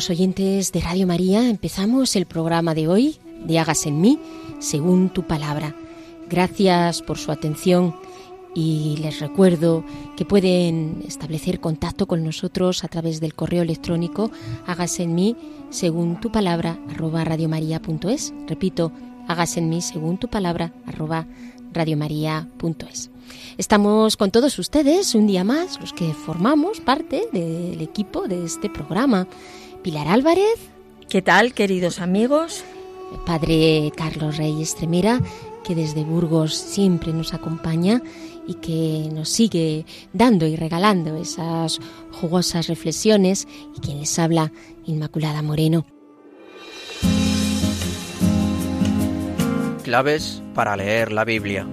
Queridos oyentes de Radio María, empezamos el programa de hoy de Hagas en mí según tu palabra. Gracias por su atención y les recuerdo que pueden establecer contacto con nosotros a través del correo electrónico hágase en mí según tu palabra arroba radiomaria.es. Repito, hágase en mí según tu palabra arroba radiomaria.es. Estamos con todos ustedes un día más, los que formamos parte del equipo de este programa. Pilar Álvarez. ¿Qué tal, queridos amigos? Padre Carlos Reyes Tremera, que desde Burgos siempre nos acompaña y que nos sigue dando y regalando esas jugosas reflexiones y quien les habla, Inmaculada Moreno. Claves para leer la Biblia.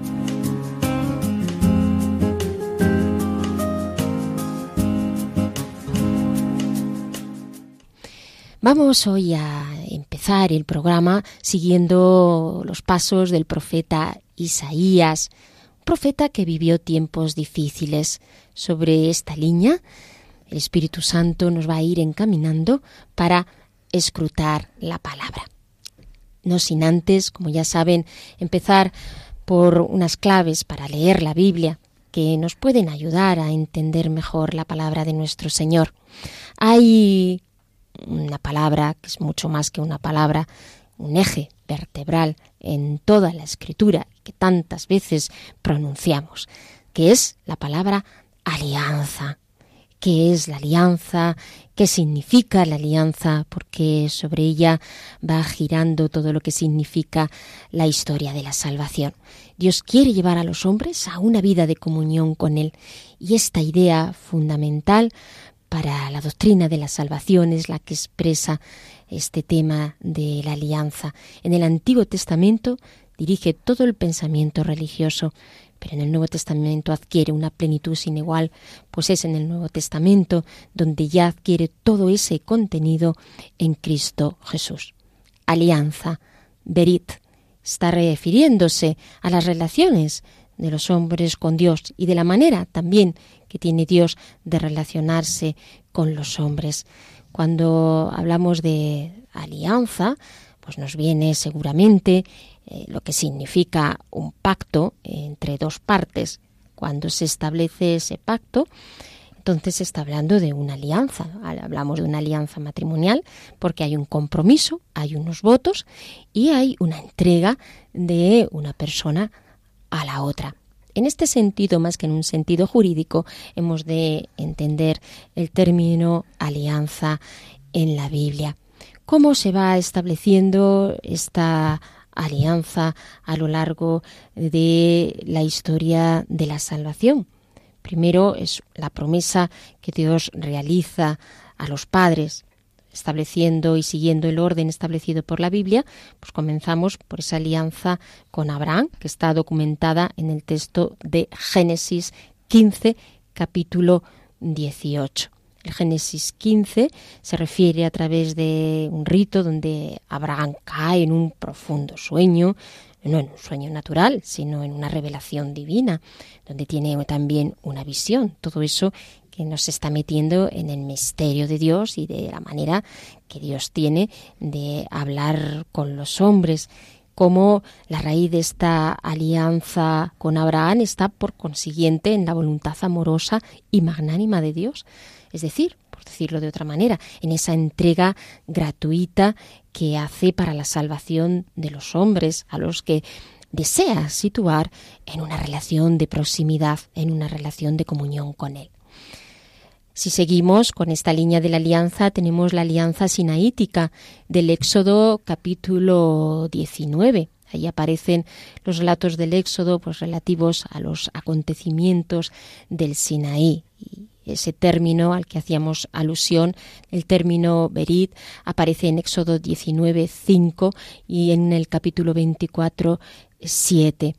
Vamos hoy a empezar el programa siguiendo los pasos del profeta Isaías, un profeta que vivió tiempos difíciles. Sobre esta línea, el Espíritu Santo nos va a ir encaminando para escrutar la palabra. No sin antes, como ya saben, empezar por unas claves para leer la Biblia que nos pueden ayudar a entender mejor la palabra de nuestro Señor. Hay una palabra que es mucho más que una palabra, un eje vertebral en toda la escritura que tantas veces pronunciamos, que es la palabra alianza. ¿Qué es la alianza? ¿Qué significa la alianza? Porque sobre ella va girando todo lo que significa la historia de la salvación. Dios quiere llevar a los hombres a una vida de comunión con Él y esta idea fundamental para la doctrina de la salvación es la que expresa este tema de la alianza. En el Antiguo Testamento dirige todo el pensamiento religioso, pero en el Nuevo Testamento adquiere una plenitud sin igual, pues es en el Nuevo Testamento donde ya adquiere todo ese contenido en Cristo Jesús. Alianza, Berit, está refiriéndose a las relaciones de los hombres con Dios y de la manera también que tiene Dios de relacionarse con los hombres. Cuando hablamos de alianza, pues nos viene seguramente eh, lo que significa un pacto entre dos partes. Cuando se establece ese pacto, entonces se está hablando de una alianza. Hablamos de una alianza matrimonial porque hay un compromiso, hay unos votos y hay una entrega de una persona a la otra. En este sentido, más que en un sentido jurídico, hemos de entender el término alianza en la Biblia. ¿Cómo se va estableciendo esta alianza a lo largo de la historia de la salvación? Primero es la promesa que Dios realiza a los padres estableciendo y siguiendo el orden establecido por la Biblia, pues comenzamos por esa alianza con Abraham, que está documentada en el texto de Génesis 15, capítulo 18. El Génesis 15 se refiere a través de un rito donde Abraham cae en un profundo sueño, no en un sueño natural, sino en una revelación divina, donde tiene también una visión. Todo eso que nos está metiendo en el misterio de Dios y de la manera que Dios tiene de hablar con los hombres. como la raíz de esta alianza con Abraham está por consiguiente en la voluntad amorosa y magnánima de Dios. Es decir, por decirlo de otra manera, en esa entrega gratuita que hace para la salvación de los hombres, a los que desea situar en una relación de proximidad, en una relación de comunión con Él. Si seguimos con esta línea de la alianza, tenemos la alianza sinaítica del Éxodo capítulo 19. Ahí aparecen los relatos del Éxodo pues, relativos a los acontecimientos del Sinaí. Y ese término al que hacíamos alusión, el término Berit, aparece en Éxodo 19, 5 y en el capítulo 24, 7.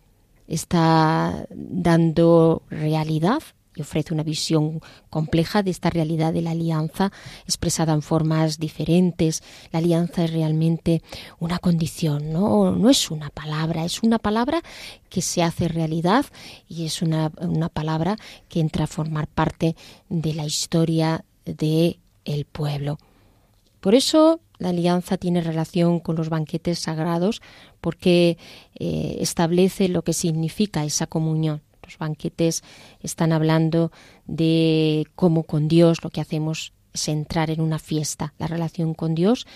Está dando realidad y ofrece una visión compleja de esta realidad de la alianza expresada en formas diferentes. La alianza es realmente una condición, no, es una palabra, es una palabra que se hace realidad y es una, una palabra que entra a formar parte de la historia de el pueblo. Por eso la alianza tiene relación con los banquetes sagrados porque eh, establece lo que significa esa comunión. Los banquetes están hablando de cómo con Dios lo que hacemos es entrar en una fiesta. La relación con Dios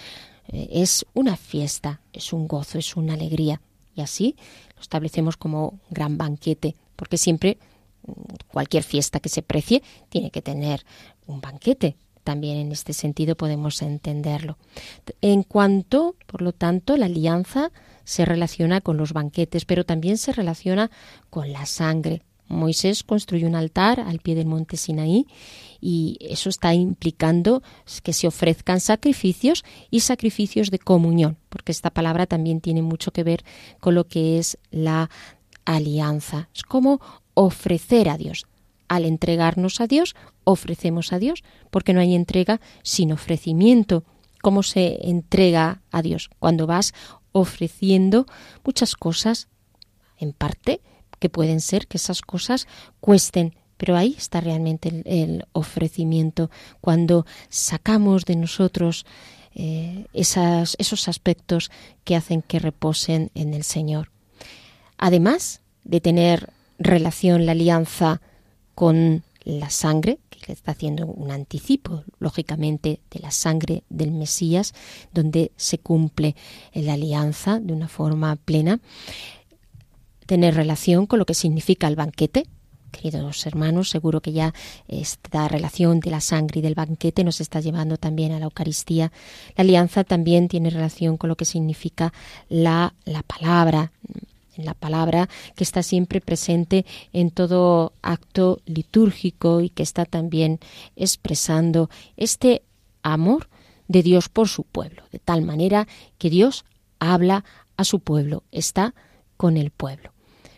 eh, es una fiesta, es un gozo, es una alegría. Y así lo establecemos como gran banquete, porque siempre mm, cualquier fiesta que se precie tiene que tener un banquete. También en este sentido podemos entenderlo. En cuanto, por lo tanto, la alianza se relaciona con los banquetes, pero también se relaciona con la sangre. Moisés construyó un altar al pie del monte Sinaí y eso está implicando que se ofrezcan sacrificios y sacrificios de comunión, porque esta palabra también tiene mucho que ver con lo que es la alianza. Es como ofrecer a Dios. Al entregarnos a Dios, ofrecemos a Dios, porque no hay entrega sin ofrecimiento. ¿Cómo se entrega a Dios? Cuando vas ofreciendo muchas cosas, en parte, que pueden ser que esas cosas cuesten, pero ahí está realmente el, ofrecimiento, cuando sacamos de nosotros eh, esas, esos aspectos que hacen que reposen en el Señor. Además de tener relación la alianza con la sangre, que está haciendo un anticipo, lógicamente, de la sangre del Mesías, donde se cumple la alianza de una forma plena, tener relación con lo que significa el banquete. Queridos hermanos, seguro que ya esta relación de la sangre y del banquete nos está llevando también a la Eucaristía. La alianza también tiene relación con lo que significa la, la palabra, la palabra que está siempre presente en todo acto litúrgico y que está también expresando este amor de Dios por su pueblo, de tal manera que Dios habla a su pueblo, está con el pueblo.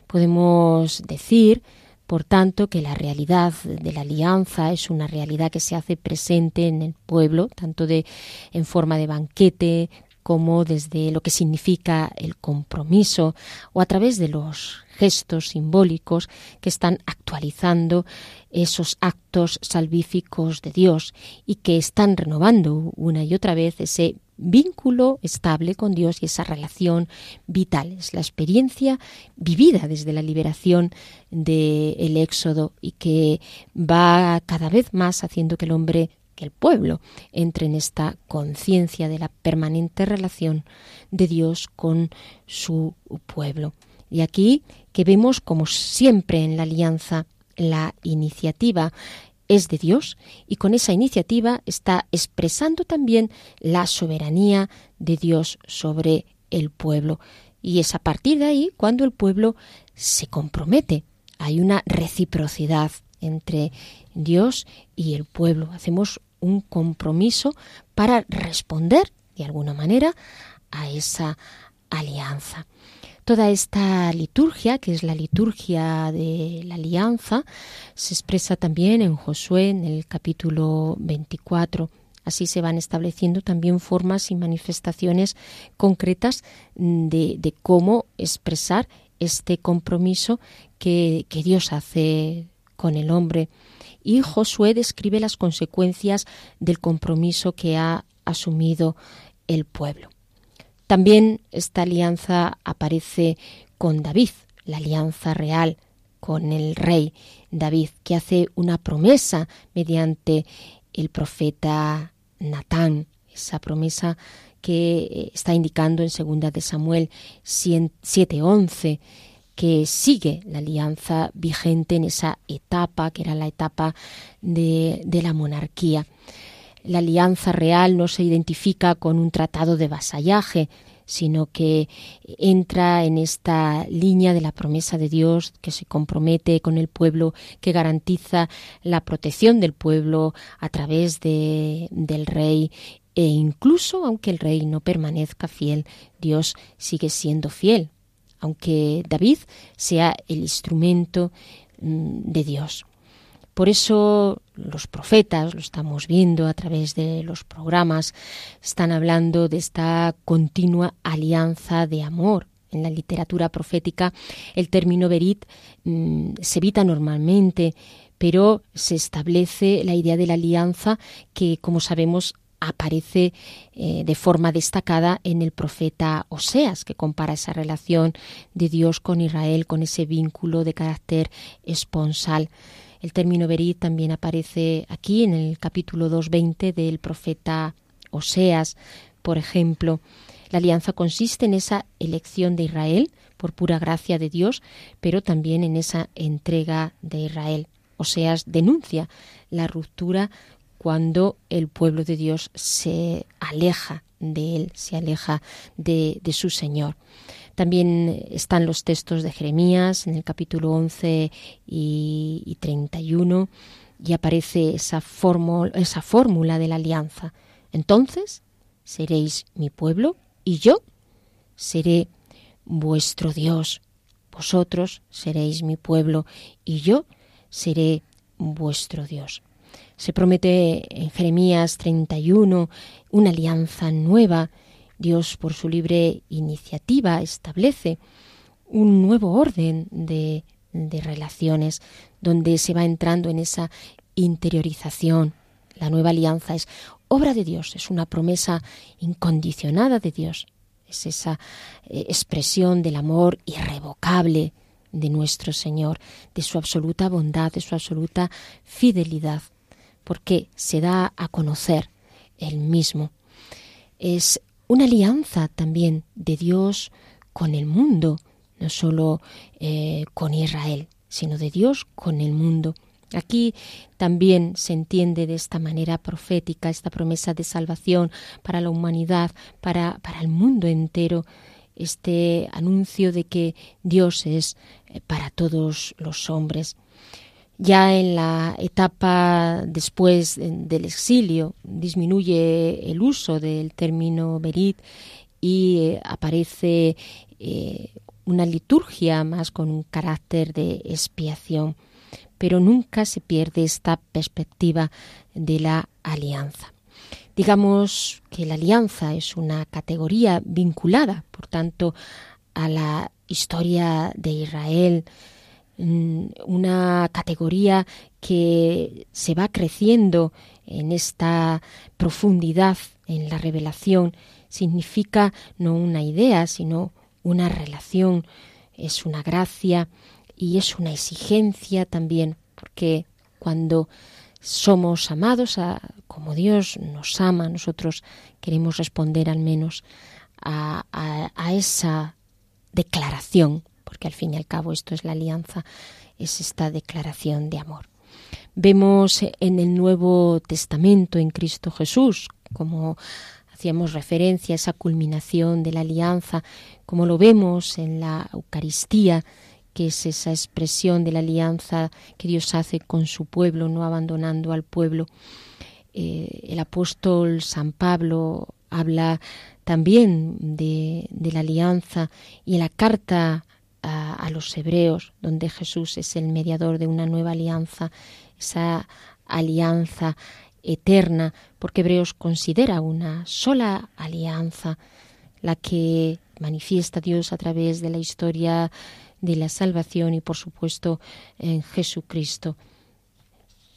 Podemos decir, por tanto, que la realidad de la alianza es una realidad que se hace presente en el pueblo, tanto de en forma de banquete, como desde lo que significa el compromiso o a través de los gestos simbólicos que están actualizando esos actos salvíficos de Dios y que están renovando una y otra vez ese vínculo estable con Dios y esa relación vital. Es la experiencia vivida desde la liberación del Éxodo y que va cada vez más haciendo que el hombre que el pueblo entre en esta conciencia de la permanente relación de Dios con su pueblo. Y aquí que vemos como siempre en la alianza la iniciativa es de Dios y con esa iniciativa está expresando también la soberanía de Dios sobre el pueblo. Y es a partir de ahí cuando el pueblo se compromete. Hay una reciprocidad entre Dios y el pueblo. Hacemos un compromiso para responder de alguna manera a esa alianza. Toda esta liturgia, que es la liturgia de la alianza, se expresa también en Josué en el capítulo 24. Así se van estableciendo también formas y manifestaciones concretas de, cómo expresar este compromiso que Dios hace con el hombre. Y Josué describe las consecuencias del compromiso que ha asumido el pueblo. También esta alianza aparece con David, la alianza real con el rey David, que hace una promesa mediante el profeta Natán, esa promesa que está indicando en segunda de Samuel 7:11 que sigue la alianza vigente en esa etapa que era la etapa de, de la monarquía. La alianza real no se identifica con un tratado de vasallaje, sino que entra en esta línea de la promesa de Dios que se compromete con el pueblo, que garantiza la protección del pueblo a través de, del rey e incluso aunque el rey no permanezca fiel, Dios sigue siendo fiel, aunque David sea el instrumento mm, de Dios. Por eso los profetas, lo estamos viendo a través de los programas, están hablando de esta continua alianza de amor. En la literatura profética el término verit mm, se evita normalmente, pero se establece la idea de la alianza que, como sabemos, aparece eh, de forma destacada en el profeta Oseas, que compara esa relación de Dios con Israel, con ese vínculo de carácter esponsal. El término verit también aparece aquí en el capítulo 2.20 del profeta Oseas, por ejemplo. La alianza consiste en esa elección de Israel por pura gracia de Dios, pero también en esa entrega de Israel. Oseas denuncia la ruptura cuando el pueblo de Dios se aleja de él, se aleja de, su Señor. También están los textos de Jeremías en el capítulo 11 y, 31 y aparece esa, esa fórmula de la alianza. Entonces seréis mi pueblo y yo seré vuestro Dios. Vosotros seréis mi pueblo y yo seré vuestro Dios. Se promete en Jeremías 31 una alianza nueva. Dios, por su libre iniciativa, establece un nuevo orden de, relaciones donde se va entrando en esa interiorización. La nueva alianza es obra de Dios, es una promesa incondicionada de Dios, es esa eh, expresión del amor irrevocable de nuestro Señor, de su absoluta bondad, de su absoluta fidelidad, porque se da a conocer Él mismo. Es una alianza también de Dios con el mundo, no solo eh, con Israel, sino de Dios con el mundo. Aquí también se entiende de esta manera profética esta promesa de salvación para la humanidad, para, para el mundo entero, este anuncio de que Dios es eh, para todos los hombres. Ya en la etapa después del exilio disminuye el uso del término berit y eh, aparece eh, una liturgia más con un carácter de expiación, pero nunca se pierde esta perspectiva de la alianza. Digamos que la alianza es una categoría vinculada, por tanto, a la historia de Israel, una categoría que se va creciendo en esta profundidad en la revelación. Significa no una idea, sino una relación, es una gracia y es una exigencia también, porque cuando somos amados como Dios nos ama, nosotros queremos responder al menos a esa declaración porque al fin y al cabo esto es la alianza, es esta declaración de amor. Vemos en el Nuevo Testamento, en Cristo Jesús, como hacíamos referencia a esa culminación de la alianza, como lo vemos en la Eucaristía, que es esa expresión de la alianza que Dios hace con su pueblo, no abandonando al pueblo. Eh, el apóstol San Pablo habla también de, de la alianza y en la carta a, los hebreos, donde Jesús es el mediador de una nueva alianza, esa alianza eterna, porque Hebreos considera una sola alianza, la que manifiesta Dios a través de la historia de la salvación y por supuesto en Jesucristo.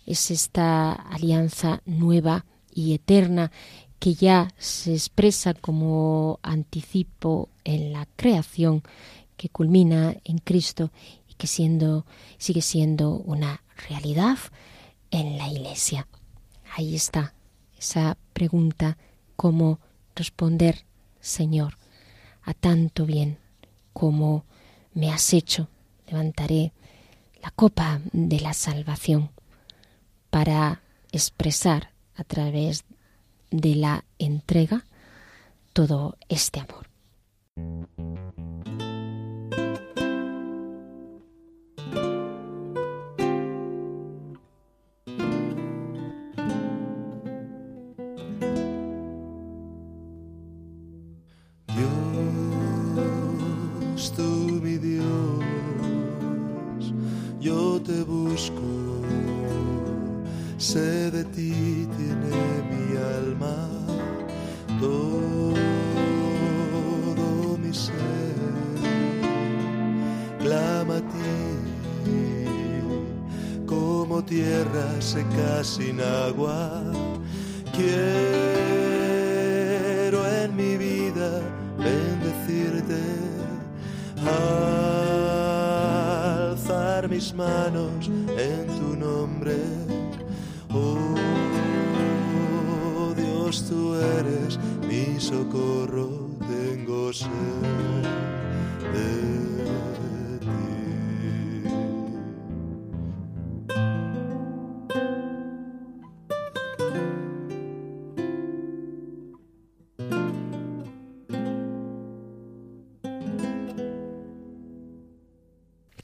Es esta alianza nueva y eterna que ya se expresa como anticipo en la creación, que culmina en Cristo y que siendo, sigue siendo una realidad en la Iglesia. Ahí está esa pregunta, cómo responder, Señor, a tanto bien como me has hecho. Levantaré la copa de la salvación para expresar a través de la entrega todo este amor.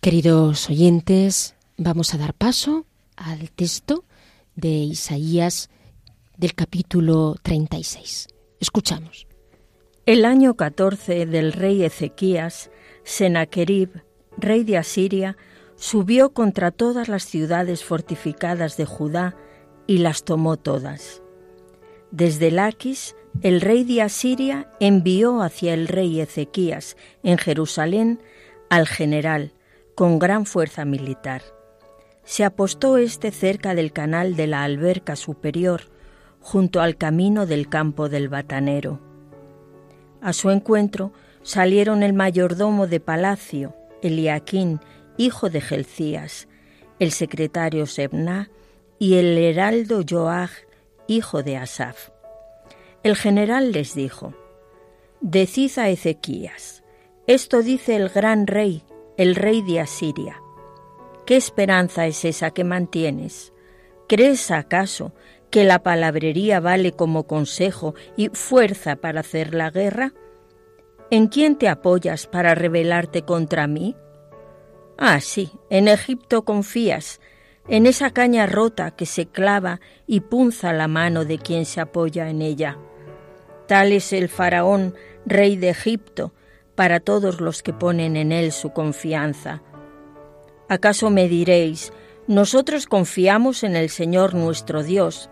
Queridos oyentes, vamos a dar paso al texto de Isaías del capítulo 36. Escuchamos. El año 14 del rey Ezequías, Sennacherib, rey de Asiria, subió contra todas las ciudades fortificadas de Judá y las tomó todas. Desde Laquis, el rey de Asiria envió hacia el rey Ezequías en Jerusalén al general con gran fuerza militar. Se apostó éste cerca del canal de la alberca superior, junto al camino del campo del batanero. A su encuentro salieron el mayordomo de palacio, Eliaquín, hijo de Gelcías, el secretario Sebna y el heraldo Joach, hijo de Asaf. El general les dijo, Decid a Ezequías, esto dice el gran rey, el rey de Asiria. ¿Qué esperanza es esa que mantienes? ¿Crees acaso que la palabrería vale como consejo y fuerza para hacer la guerra? ¿En quién te apoyas para rebelarte contra mí? Ah, sí, en Egipto confías, en esa caña rota que se clava y punza la mano de quien se apoya en ella. Tal es el faraón, rey de Egipto, para todos los que ponen en Él su confianza. ¿Acaso me diréis, nosotros confiamos en el Señor nuestro Dios,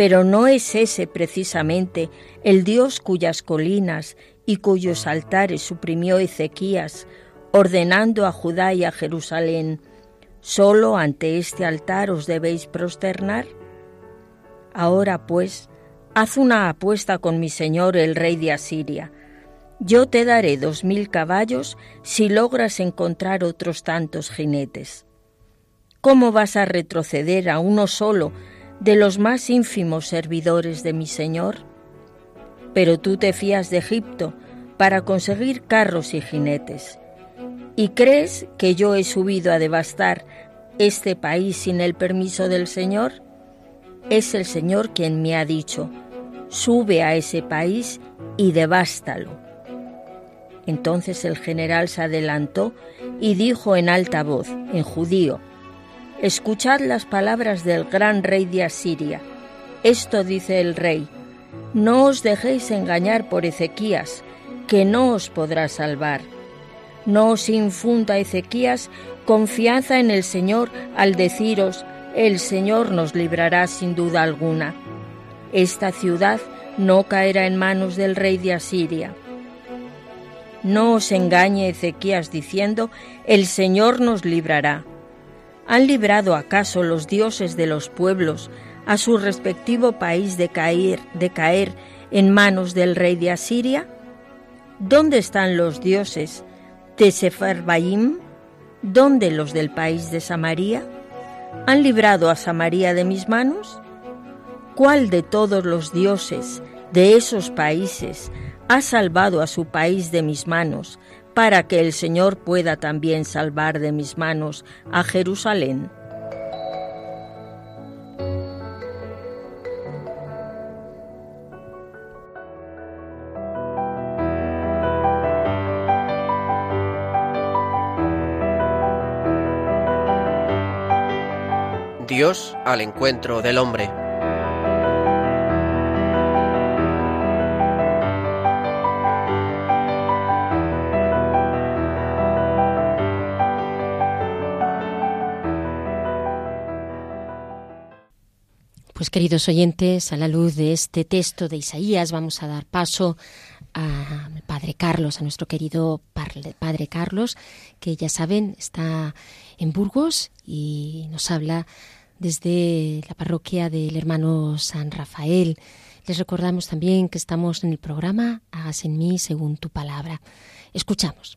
pero no es ese precisamente el Dios cuyas colinas y cuyos altares suprimió Ezequías, ordenando a Judá y a Jerusalén, ¿solo ante este altar os debéis prosternar? Ahora pues, haz una apuesta con mi Señor el rey de Asiria, yo te daré dos mil caballos si logras encontrar otros tantos jinetes. ¿Cómo vas a retroceder a uno solo de los más ínfimos servidores de mi Señor? Pero tú te fías de Egipto para conseguir carros y jinetes. ¿Y crees que yo he subido a devastar este país sin el permiso del Señor? Es el Señor quien me ha dicho, sube a ese país y devástalo entonces el general se adelantó y dijo en alta voz, en judío, Escuchad las palabras del gran rey de Asiria. Esto dice el rey, no os dejéis engañar por Ezequías, que no os podrá salvar. No os infunda Ezequías confianza en el Señor al deciros, el Señor nos librará sin duda alguna. Esta ciudad no caerá en manos del rey de Asiria. No os engañe Ezequías diciendo, el Señor nos librará. ¿Han librado acaso los dioses de los pueblos a su respectivo país de caer, de caer en manos del rey de Asiria? ¿Dónde están los dioses de Sefarbaim? ¿Dónde los del país de Samaria? ¿Han librado a Samaria de mis manos? ¿Cuál de todos los dioses de esos países ha salvado a su país de mis manos, para que el Señor pueda también salvar de mis manos a Jerusalén? Dios al encuentro del hombre. Queridos oyentes, a la luz de este texto de Isaías vamos a dar paso al Padre Carlos, a nuestro querido Padre Carlos, que ya saben está en Burgos y nos habla desde la parroquia del hermano San Rafael. Les recordamos también que estamos en el programa Hagas en mí según tu palabra. Escuchamos.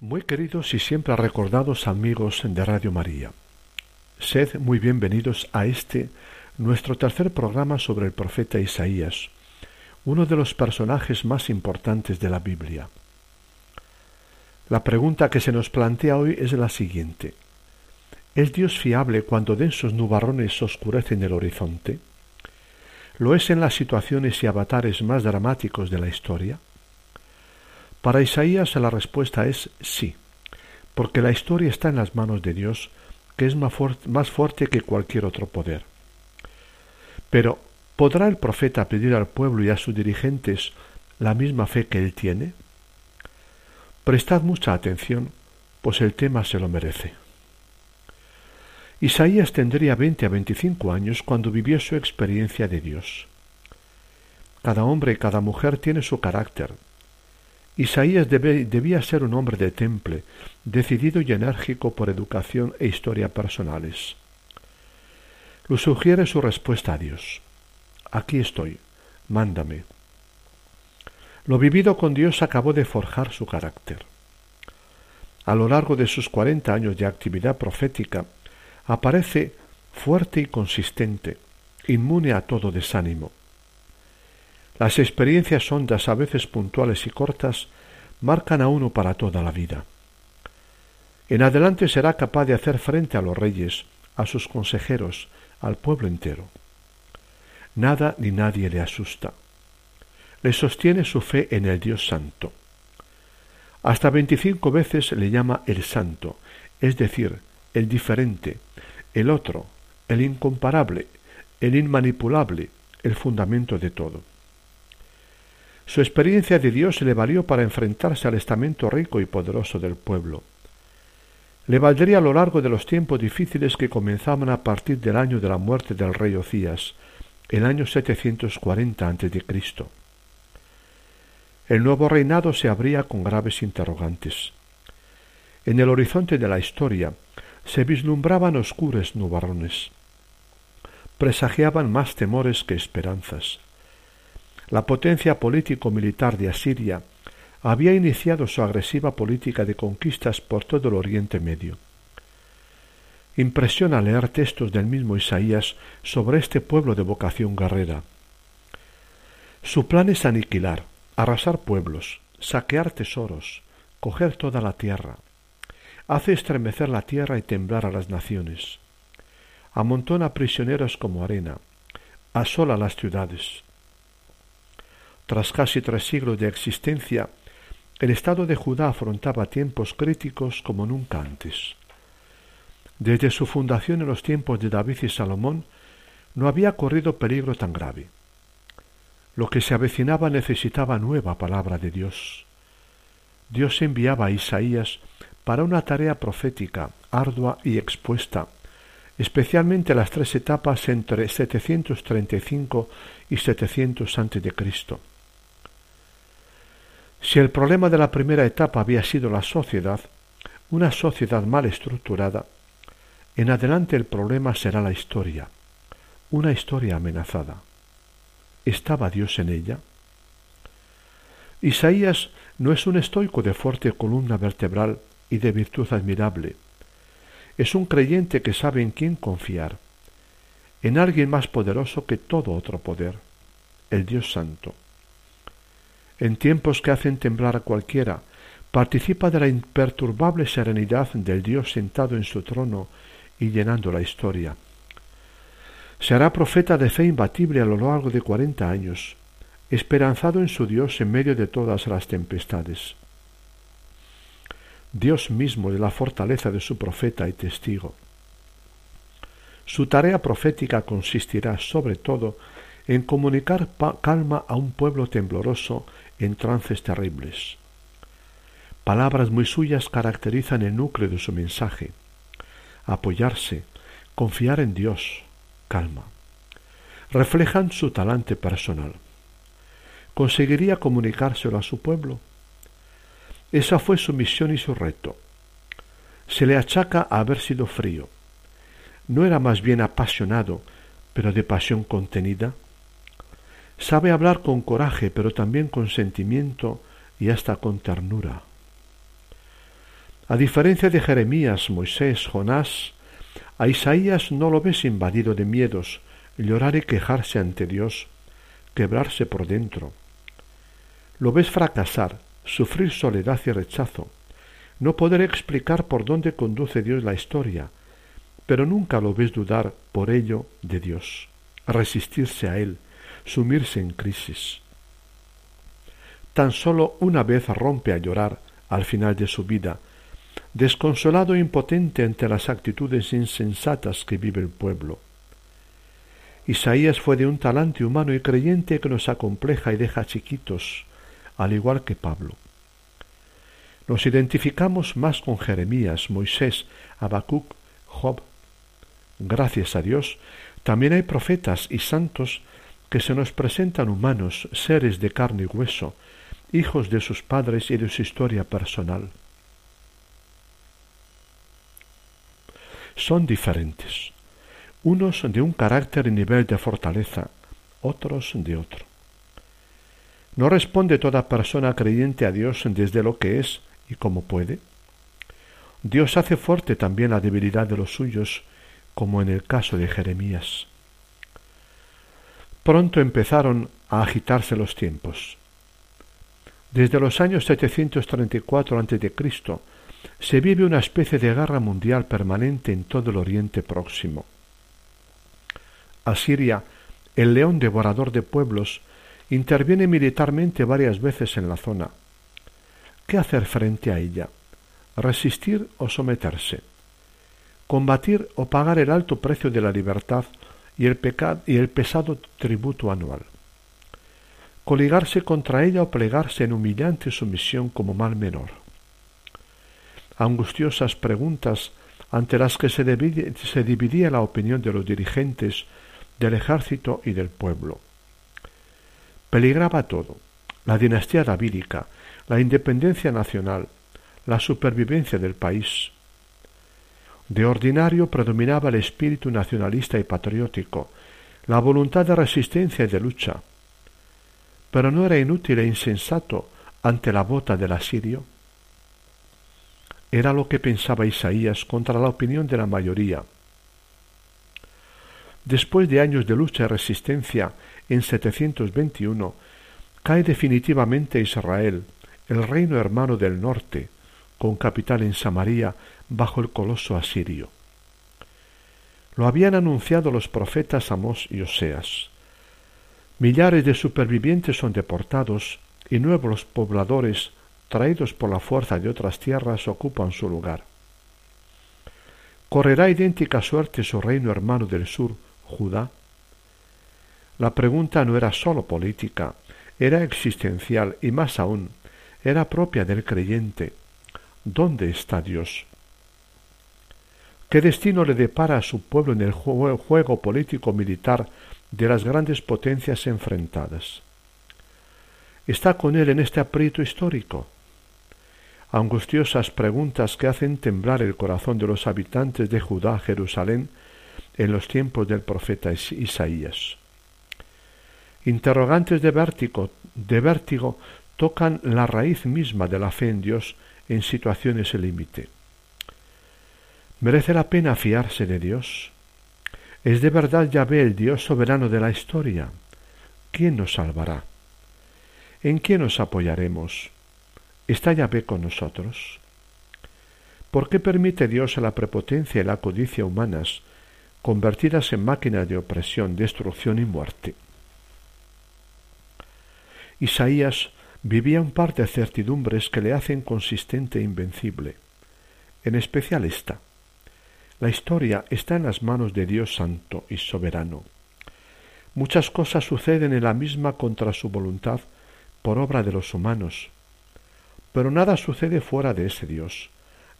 Muy queridos y siempre recordados amigos de Radio María, sed muy bienvenidos a este, nuestro tercer programa sobre el profeta Isaías, uno de los personajes más importantes de la Biblia. La pregunta que se nos plantea hoy es la siguiente. ¿Es Dios fiable cuando densos nubarrones oscurecen el horizonte? ¿Lo es en las situaciones y avatares más dramáticos de la historia? Para Isaías la respuesta es sí, porque la historia está en las manos de Dios, que es más, fuerte que cualquier otro poder. Pero, ¿podrá el profeta pedir al pueblo y a sus dirigentes la misma fe que él tiene? Prestad mucha atención, pues el tema se lo merece. Isaías tendría veinte a veinticinco años cuando vivió su experiencia de Dios. Cada hombre y cada mujer tiene su carácter. Isaías debía ser un hombre de temple, decidido y enérgico por educación e historia personales. Lo sugiere su respuesta a Dios. Aquí estoy, mándame. Lo vivido con Dios acabó de forjar su carácter. A lo largo de sus cuarenta años de actividad profética, aparece fuerte y consistente, inmune a todo desánimo. Las experiencias hondas, a veces puntuales y cortas, marcan a uno para toda la vida. En adelante será capaz de hacer frente a los reyes, a sus consejeros, al pueblo entero. Nada ni nadie le asusta. Le sostiene su fe en el Dios Santo. Hasta veinticinco veces le llama el Santo, es decir, el diferente, el otro, el incomparable, el inmanipulable, el fundamento de todo. Su experiencia de Dios le valió para enfrentarse al estamento rico y poderoso del pueblo. Le valdría a lo largo de los tiempos difíciles que comenzaban a partir del año de la muerte del rey Ocías, el año 740 a.C. El nuevo reinado se abría con graves interrogantes. En el horizonte de la historia, se vislumbraban oscuros nubarrones. Presagiaban más temores que esperanzas. La potencia político-militar de Asiria había iniciado su agresiva política de conquistas por todo el Oriente Medio. Impresiona leer textos del mismo Isaías sobre este pueblo de vocación guerrera. Su plan es aniquilar, arrasar pueblos, saquear tesoros, coger toda la tierra, hace estremecer la tierra y temblar a las naciones. Amontona prisioneros como arena, asola las ciudades. Tras casi tres siglos de existencia, el Estado de Judá afrontaba tiempos críticos como nunca antes. Desde su fundación en los tiempos de David y Salomón, no había corrido peligro tan grave. Lo que se avecinaba necesitaba nueva palabra de Dios. Dios enviaba a Isaías para una tarea profética ardua y expuesta, especialmente las tres etapas entre 735 y 700 a.C. Si el problema de la primera etapa había sido la sociedad, una sociedad mal estructurada, en adelante el problema será la historia, una historia amenazada. ¿Estaba Dios en ella? Isaías no es un estoico de fuerte columna vertebral y de virtud admirable. Es un creyente que sabe en quién confiar, en alguien más poderoso que todo otro poder, el Dios Santo. En tiempos que hacen temblar a cualquiera, participa de la imperturbable serenidad del Dios sentado en su trono y llenando la historia. Será profeta de fe imbatible a lo largo de cuarenta años, esperanzado en su Dios en medio de todas las tempestades. Dios mismo de la fortaleza de su profeta y testigo. Su tarea profética consistirá sobre todo en comunicar calma a un pueblo tembloroso en trances terribles. Palabras muy suyas caracterizan el núcleo de su mensaje. Apoyarse, confiar en Dios, calma. Reflejan su talante personal. ¿Conseguiría comunicárselo a su pueblo? Esa fue su misión y su reto. Se le achaca haber sido frío. ¿No era más bien apasionado, pero de pasión contenida? Sabe hablar con coraje, pero también con sentimiento y hasta con ternura. A diferencia de Jeremías, Moisés, Jonás, a Isaías no lo ves invadido de miedos, llorar y quejarse ante Dios, quebrarse por dentro. Lo ves fracasar, sufrir soledad y rechazo, no poder explicar por dónde conduce Dios la historia, pero nunca lo ves dudar por ello de Dios, resistirse a Él, sumirse en crisis. Tan solo una vez rompe a llorar al final de su vida, desconsolado e impotente ante las actitudes insensatas que vive el pueblo. Isaías fue de un talante humano y creyente que nos acompleja y deja chiquitos, al igual que Pablo. Nos identificamos más con Jeremías, Moisés, Habacuc, Job. Gracias a Dios, también hay profetas y santos que se nos presentan humanos, seres de carne y hueso, hijos de sus padres y de su historia personal. Son diferentes, unos de un carácter y nivel de fortaleza, otros de otro. ¿No responde toda persona creyente a Dios desde lo que es y como puede? Dios hace fuerte también la debilidad de los suyos, como en el caso de Jeremías. Pronto empezaron a agitarse los tiempos. Desde los años 734 a.C. se vive una especie de guerra mundial permanente en todo el Oriente Próximo. Asiria, el león devorador de pueblos, interviene militarmente varias veces en la zona. ¿Qué hacer frente a ella? ¿Resistir o someterse? ¿Combatir o pagar el alto precio de la libertad y el, y el pesado tributo anual? ¿Coligarse contra ella o plegarse en humillante sumisión como mal menor? Angustiosas preguntas ante las que se, se dividía la opinión de los dirigentes del ejército y del pueblo. Peligraba todo, la dinastía davídica, la independencia nacional, la supervivencia del país. De ordinario predominaba el espíritu nacionalista y patriótico, la voluntad de resistencia y de lucha. Pero no era inútil e insensato ante la bota del asirio. Era lo que pensaba Isaías contra la opinión de la mayoría. Después de años de lucha y resistencia en 721, cae definitivamente Israel, el reino hermano del norte, con capital en Samaria, bajo el coloso asirio. Lo habían anunciado los profetas Amós y Oseas. Millares de supervivientes son deportados y nuevos pobladores, traídos por la fuerza de otras tierras, ocupan su lugar. ¿Correrá idéntica suerte su reino hermano del sur, Judá? La pregunta no era sólo política, era existencial y más aún, era propia del creyente. ¿Dónde está Dios? ¿Qué destino le depara a su pueblo en el juego político militar de las grandes potencias enfrentadas? ¿Está con él en este aprieto histórico? Angustiosas preguntas que hacen temblar el corazón de los habitantes de Judá, Jerusalén, en los tiempos del profeta Isaías. Interrogantes de vértigo, de vértigo tocan la raíz misma de la fe en Dios en situaciones límite. ¿Merece la pena fiarse de Dios? ¿Es de verdad Yahvé el Dios soberano de la historia? ¿Quién nos salvará? ¿En quién nos apoyaremos? ¿Está Yahvé con nosotros? ¿Por qué permite Dios la prepotencia y la codicia humanas convertidas en máquinas de opresión, destrucción y muerte? Isaías vivía un par de certidumbres que le hacen consistente e invencible, en especial esta. La historia está en las manos de Dios Santo y Soberano. Muchas cosas suceden en la misma contra su voluntad por obra de los humanos, pero nada sucede fuera de ese Dios,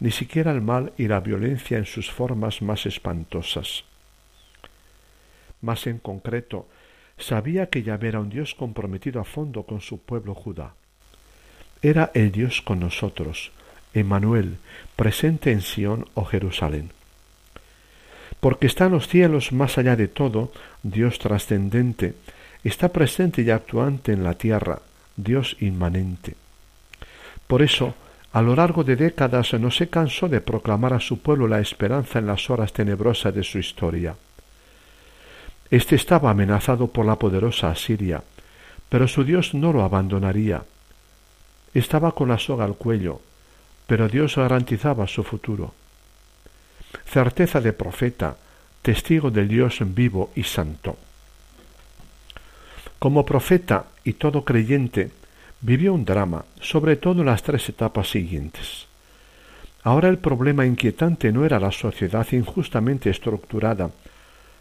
ni siquiera el mal y la violencia en sus formas más espantosas. Más en concreto, sabía que Yahvé era un Dios comprometido a fondo con su pueblo Judá. Era el Dios con nosotros, Emmanuel, presente en Sión o Jerusalén. Porque está en los cielos más allá de todo, Dios trascendente, está presente y actuante en la tierra, Dios inmanente. Por eso, a lo largo de décadas no se cansó de proclamar a su pueblo la esperanza en las horas tenebrosas de su historia. Este estaba amenazado por la poderosa Asiria, pero su Dios no lo abandonaría. Estaba con la soga al cuello, pero Dios garantizaba su futuro. Certeza de profeta, testigo del Dios vivo y santo. Como profeta y todo creyente, vivió un drama, sobre todo en las tres etapas siguientes. Ahora el problema inquietante no era la sociedad injustamente estructurada,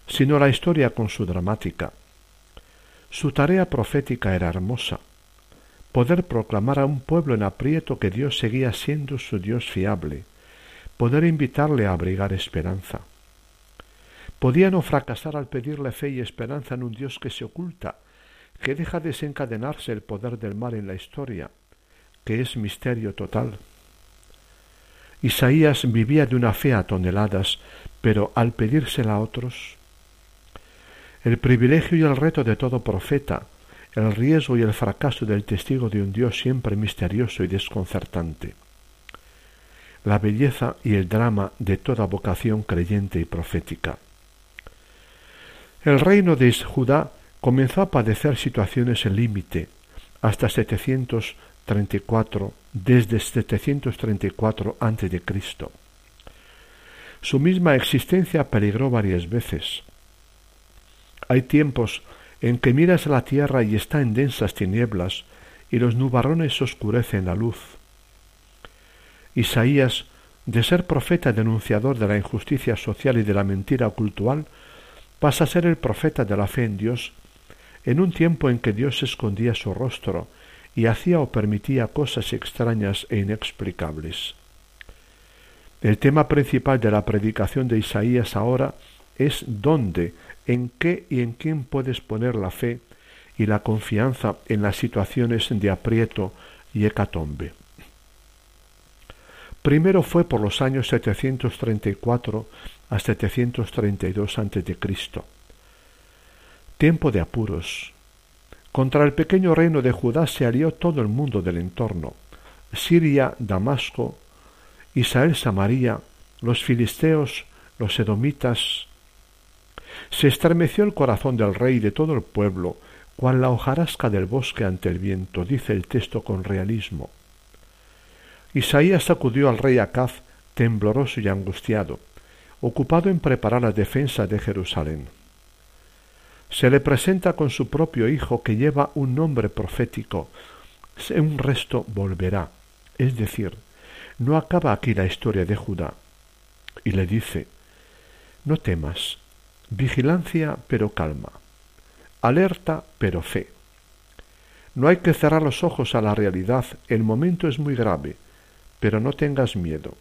sino la historia con su dramática. Su tarea profética era hermosa, poder proclamar a un pueblo en aprieto que Dios seguía siendo su Dios fiable, poder invitarle a abrigar esperanza. Podía no fracasar al pedirle fe y esperanza en un Dios que se oculta, que deja desencadenarse el poder del mal en la historia, que es misterio total. Isaías vivía de una fe a toneladas, pero al pedírsela a otros, el privilegio y el reto de todo profeta, el riesgo y el fracaso del testigo de un Dios siempre misterioso y desconcertante, la belleza y el drama de toda vocación creyente y profética. El reino de Judá comenzó a padecer situaciones en límite hasta 734, desde 734 a.C. Su misma existencia peligró varias veces. Hay tiempos en que miras la tierra y está en densas tinieblas, y los nubarrones oscurecen la luz. Isaías, de ser profeta denunciador de la injusticia social y de la mentira cultural, pasa a ser el profeta de la fe en Dios, en un tiempo en que Dios escondía su rostro y hacía o permitía cosas extrañas e inexplicables. El tema principal de la predicación de Isaías ahora es dónde en qué y en quién puedes poner la fe y la confianza en las situaciones de aprieto y hecatombe. Primero fue por los años 734 a 732 a.C. Tiempo de apuros. Contra el pequeño reino de Judá se alió todo el mundo del entorno. Siria, Damasco, Israel, Samaria, los filisteos, los edomitas, se estremeció el corazón del rey y de todo el pueblo, cual la hojarasca del bosque ante el viento, dice el texto con realismo. Isaías sacudió al rey Acaz, tembloroso y angustiado, ocupado en preparar la defensa de Jerusalén. Se le presenta con su propio hijo que lleva un nombre profético. Un resto volverá. Es decir, no acaba aquí la historia de Judá. Y le dice, no temas, Vigilancia pero calma. Alerta pero fe. No hay que cerrar los ojos a la realidad, el momento es muy grave, pero no tengas miedo.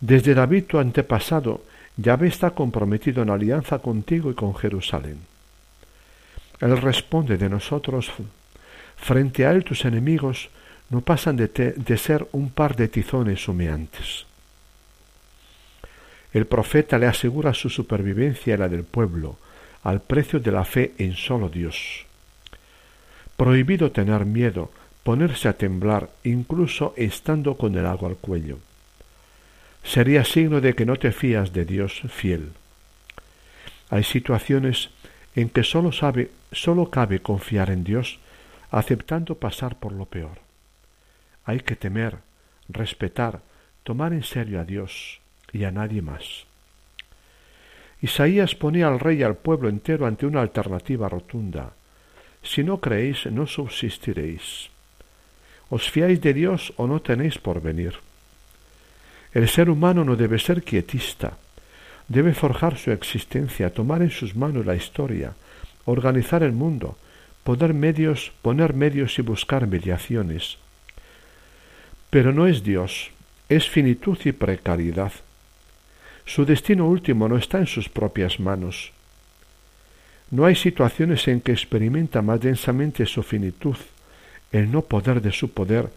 Desde David tu antepasado, Yahvé está comprometido en alianza contigo y con Jerusalén. Él responde de nosotros, frente a él tus enemigos no pasan de, de ser un par de tizones humeantes. El profeta le asegura su supervivencia y la del pueblo, al precio de la fe en solo Dios. Prohibido tener miedo, ponerse a temblar, incluso estando con el agua al cuello. Sería signo de que no te fías de Dios fiel. Hay situaciones en que solo sabe, solo cabe confiar en Dios, aceptando pasar por lo peor. Hay que temer, respetar, tomar en serio a Dios y a nadie más. Isaías ponía al rey y al pueblo entero ante una alternativa rotunda. Si no creéis, no subsistiréis. ¿Os fiáis de Dios o no tenéis por venir? El ser humano no debe ser quietista, debe forjar su existencia, tomar en sus manos la historia, organizar el mundo, poner medios, poner medios y buscar mediaciones. Pero no es Dios, es finitud y precariedad. Su destino último no está en sus propias manos. No hay situaciones en que experimenta más densamente su finitud, el no poder de su poder,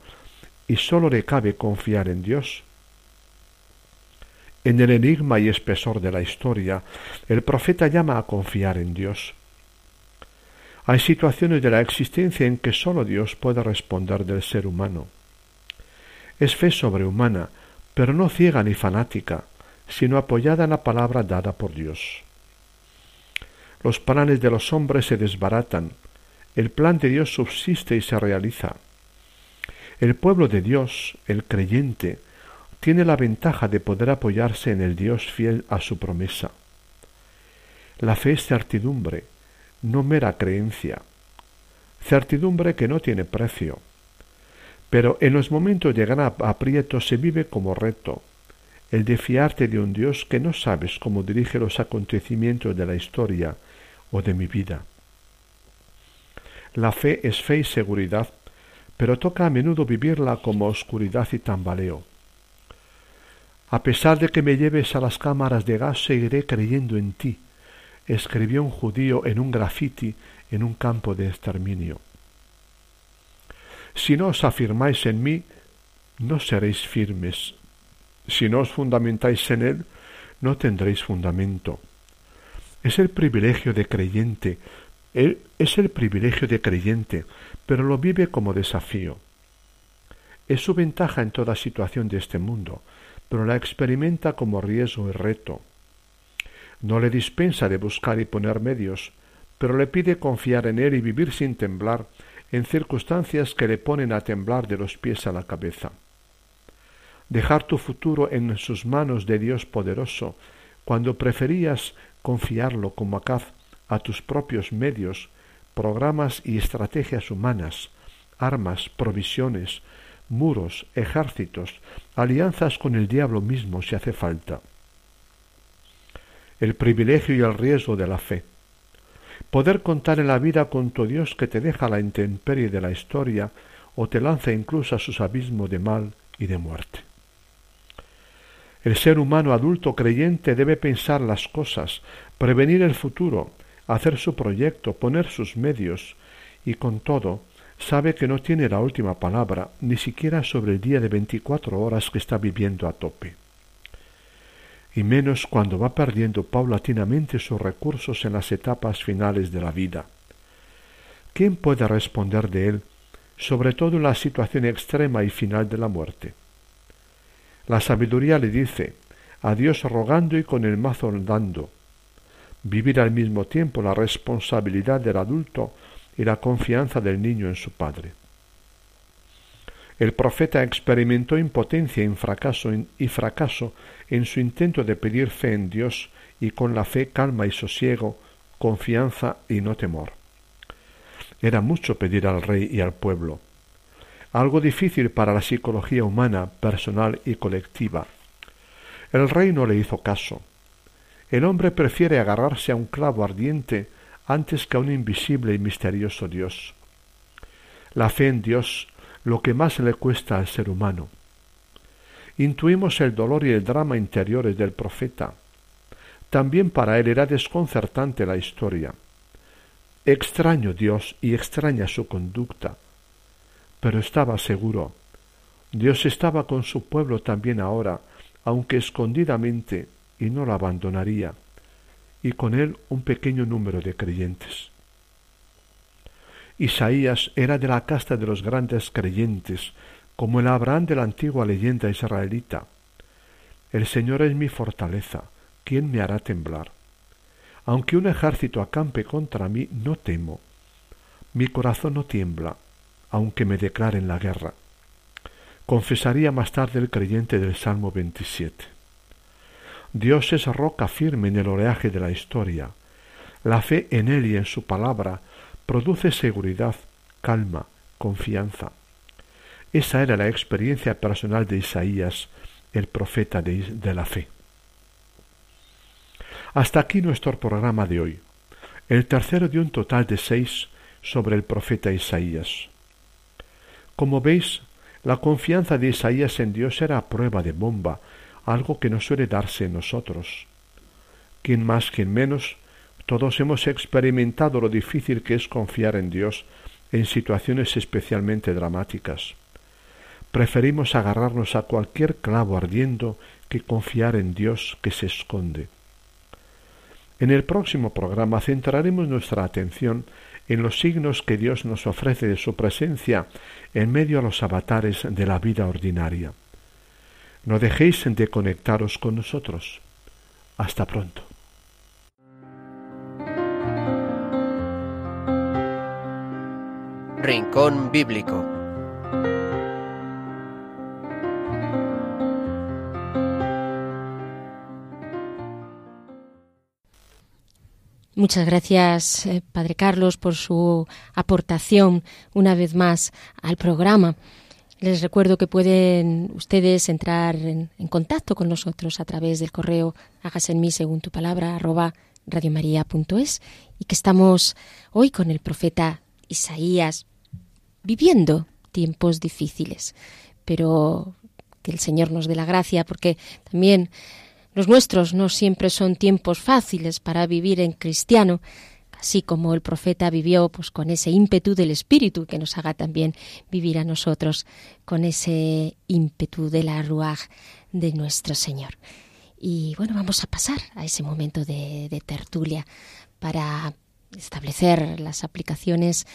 y sólo le cabe confiar en Dios. En el enigma y espesor de la historia, el profeta llama a confiar en Dios. Hay situaciones de la existencia en que sólo Dios puede responder del ser humano. Es fe sobrehumana, pero no ciega ni fanática, sino apoyada en la palabra dada por Dios. Los planes de los hombres se desbaratan, el plan de Dios subsiste y se realiza. El pueblo de Dios, el creyente, tiene la ventaja de poder apoyarse en el Dios fiel a su promesa. La fe es certidumbre, no mera creencia, certidumbre que no tiene precio. Pero en los momentos de gran aprieto se vive como reto, el de fiarte de un Dios que no sabes cómo dirige los acontecimientos de la historia o de mi vida. La fe es fe y seguridad, pero toca a menudo vivirla como oscuridad y tambaleo. A pesar de que me lleves a las cámaras de gas, seguiré creyendo en ti, escribió un judío en un grafiti en un campo de exterminio. Si no os afirmáis en mí, no seréis firmes, si no os fundamentáis en él, no tendréis fundamento. Es el privilegio de creyente, es el privilegio de creyente, pero lo vive como desafío. Es su ventaja en toda situación de este mundo, pero la experimenta como riesgo y reto. No le dispensa de buscar y poner medios, pero le pide confiar en él y vivir sin temblar en circunstancias que le ponen a temblar de los pies a la cabeza dejar tu futuro en sus manos de Dios poderoso, cuando preferías confiarlo como Acaz a tus propios medios, programas y estrategias humanas, armas, provisiones, muros, ejércitos, alianzas con el diablo mismo si hace falta. El privilegio y el riesgo de la fe. Poder contar en la vida con tu Dios que te deja la intemperie de la historia o te lanza incluso a sus abismos de mal y de muerte. El ser humano adulto creyente debe pensar las cosas, prevenir el futuro, hacer su proyecto, poner sus medios, y con todo sabe que no tiene la última palabra, ni siquiera sobre el día de veinticuatro horas que está viviendo a tope. Y menos cuando va perdiendo paulatinamente sus recursos en las etapas finales de la vida. ¿Quién puede responder de él, sobre todo en la situación extrema y final de la muerte? La sabiduría le dice, a Dios rogando y con el mazo dando. Vivir al mismo tiempo la responsabilidad del adulto y la confianza del niño en su padre. El profeta experimentó impotencia y fracaso, fracaso en su intento de pedir fe en Dios y con la fe calma y sosiego, confianza y no temor. Era mucho pedir al rey y al pueblo algo difícil para la psicología humana, personal y colectiva. El rey no le hizo caso. El hombre prefiere agarrarse a un clavo ardiente antes que a un invisible y misterioso Dios. La fe en Dios, lo que más le cuesta al ser humano. Intuimos el dolor y el drama interiores del profeta. También para él era desconcertante la historia. Extraño Dios y extraña su conducta pero estaba seguro. Dios estaba con su pueblo también ahora, aunque escondidamente, y no lo abandonaría, y con él un pequeño número de creyentes. Isaías era de la casta de los grandes creyentes, como el Abraham de la antigua leyenda israelita. El Señor es mi fortaleza, ¿quién me hará temblar? Aunque un ejército acampe contra mí, no temo. Mi corazón no tiembla, aunque me declaren la guerra. Confesaría más tarde el creyente del Salmo 27. Dios es roca firme en el oleaje de la historia. La fe en Él y en su palabra produce seguridad, calma, confianza. Esa era la experiencia personal de Isaías, el profeta de, la fe. Hasta aquí nuestro programa de hoy, el tercero de un total de seis sobre el profeta Isaías. Como veis, la confianza de Isaías en Dios era prueba de bomba, algo que no suele darse en nosotros. Quien más, quien menos, todos hemos experimentado lo difícil que es confiar en Dios en situaciones especialmente dramáticas. Preferimos agarrarnos a cualquier clavo ardiendo que confiar en Dios que se esconde. En el próximo programa centraremos nuestra atención en los signos que Dios nos ofrece de su presencia en medio a los avatares de la vida ordinaria. No dejéis de conectaros con nosotros. Hasta pronto. Rincón Bíblico. Muchas gracias, eh, Padre Carlos, por su aportación una vez más al programa. Les recuerdo que pueden ustedes entrar en, contacto con nosotros a través del correo hágase en mí según tu palabra arroba radiomaria.es y que estamos hoy con el profeta Isaías viviendo tiempos difíciles, pero que el Señor nos dé la gracia, porque también los nuestros no siempre son tiempos fáciles para vivir en cristiano, así como el profeta vivió pues con ese ímpetu del espíritu que nos haga también vivir a nosotros con ese ímpetu de la ruaj de nuestro Señor. Y bueno, vamos a pasar a ese momento de, de tertulia para establecer las aplicaciones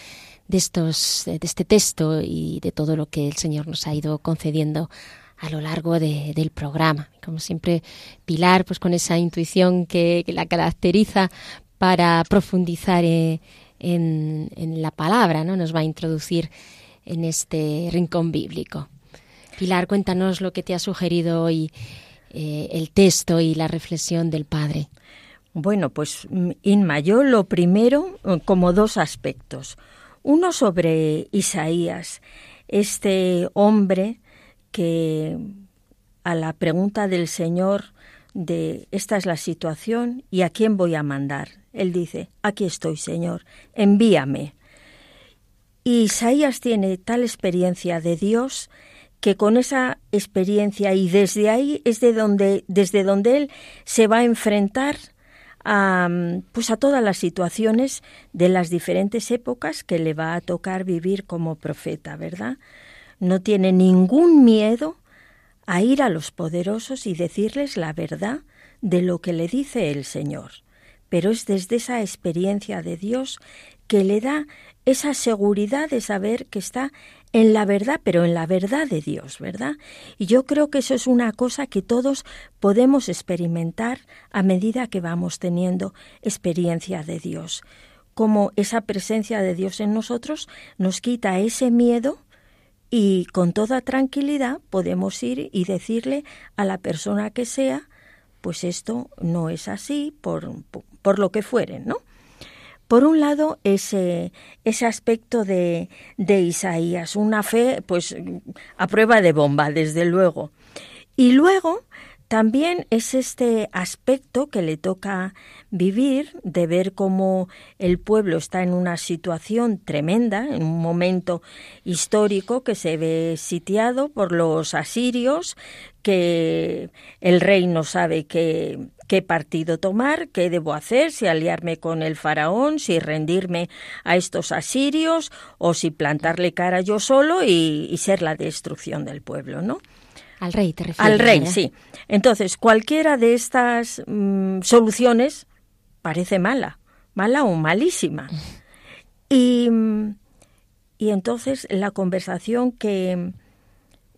de, estos, de este texto y de todo lo que el Señor nos ha ido concediendo a lo largo del programa. Como siempre, Pilar, pues con esa intuición que, la caracteriza para profundizar eh, en, la palabra, ¿no? Nos va a introducir en este rincón bíblico. Pilar, cuéntanos lo que te ha sugerido hoy eh, el texto y la reflexión del Padre. Bueno, pues Inma, yo lo primero como dos aspectos. Uno sobre Isaías, este hombre que a la pregunta del Señor de esta es la situación y a quién voy a mandar, él dice, aquí estoy, Señor, envíame. Y Isaías tiene tal experiencia de Dios que con esa experiencia y desde ahí es de donde desde donde él se va a enfrentar a, pues a todas las situaciones de las diferentes épocas que le va a tocar vivir como profeta, ¿verdad? No tiene ningún miedo a ir a los poderosos y decirles la verdad de lo que le dice el Señor. Pero es desde esa experiencia de Dios que le da esa seguridad de saber que está en la verdad, pero en la verdad de Dios, ¿verdad? Y yo creo que eso es una cosa que todos podemos experimentar a medida que vamos teniendo experiencia de Dios. Como esa presencia de Dios en nosotros nos quita ese miedo y con toda tranquilidad podemos ir y decirle a la persona que sea, pues esto no es así por, por, lo que fuere, ¿no? Por un lado, ese, ese aspecto de, de Isaías, una fe, pues, a prueba de bomba, desde luego. Y luego, también es este aspecto que le toca vivir, de ver cómo el pueblo está en una situación tremenda, en un momento histórico que se ve sitiado por los asirios, que el rey no sabe qué, qué partido tomar, qué debo hacer, si aliarme con el faraón, si rendirme a estos asirios o si plantarle cara yo solo y, y ser la destrucción del pueblo, ¿no? Al rey, te refieres. Al rey, sí. Entonces, cualquiera de estas mm, soluciones parece mala, mala o malísima. Y, y entonces la conversación que,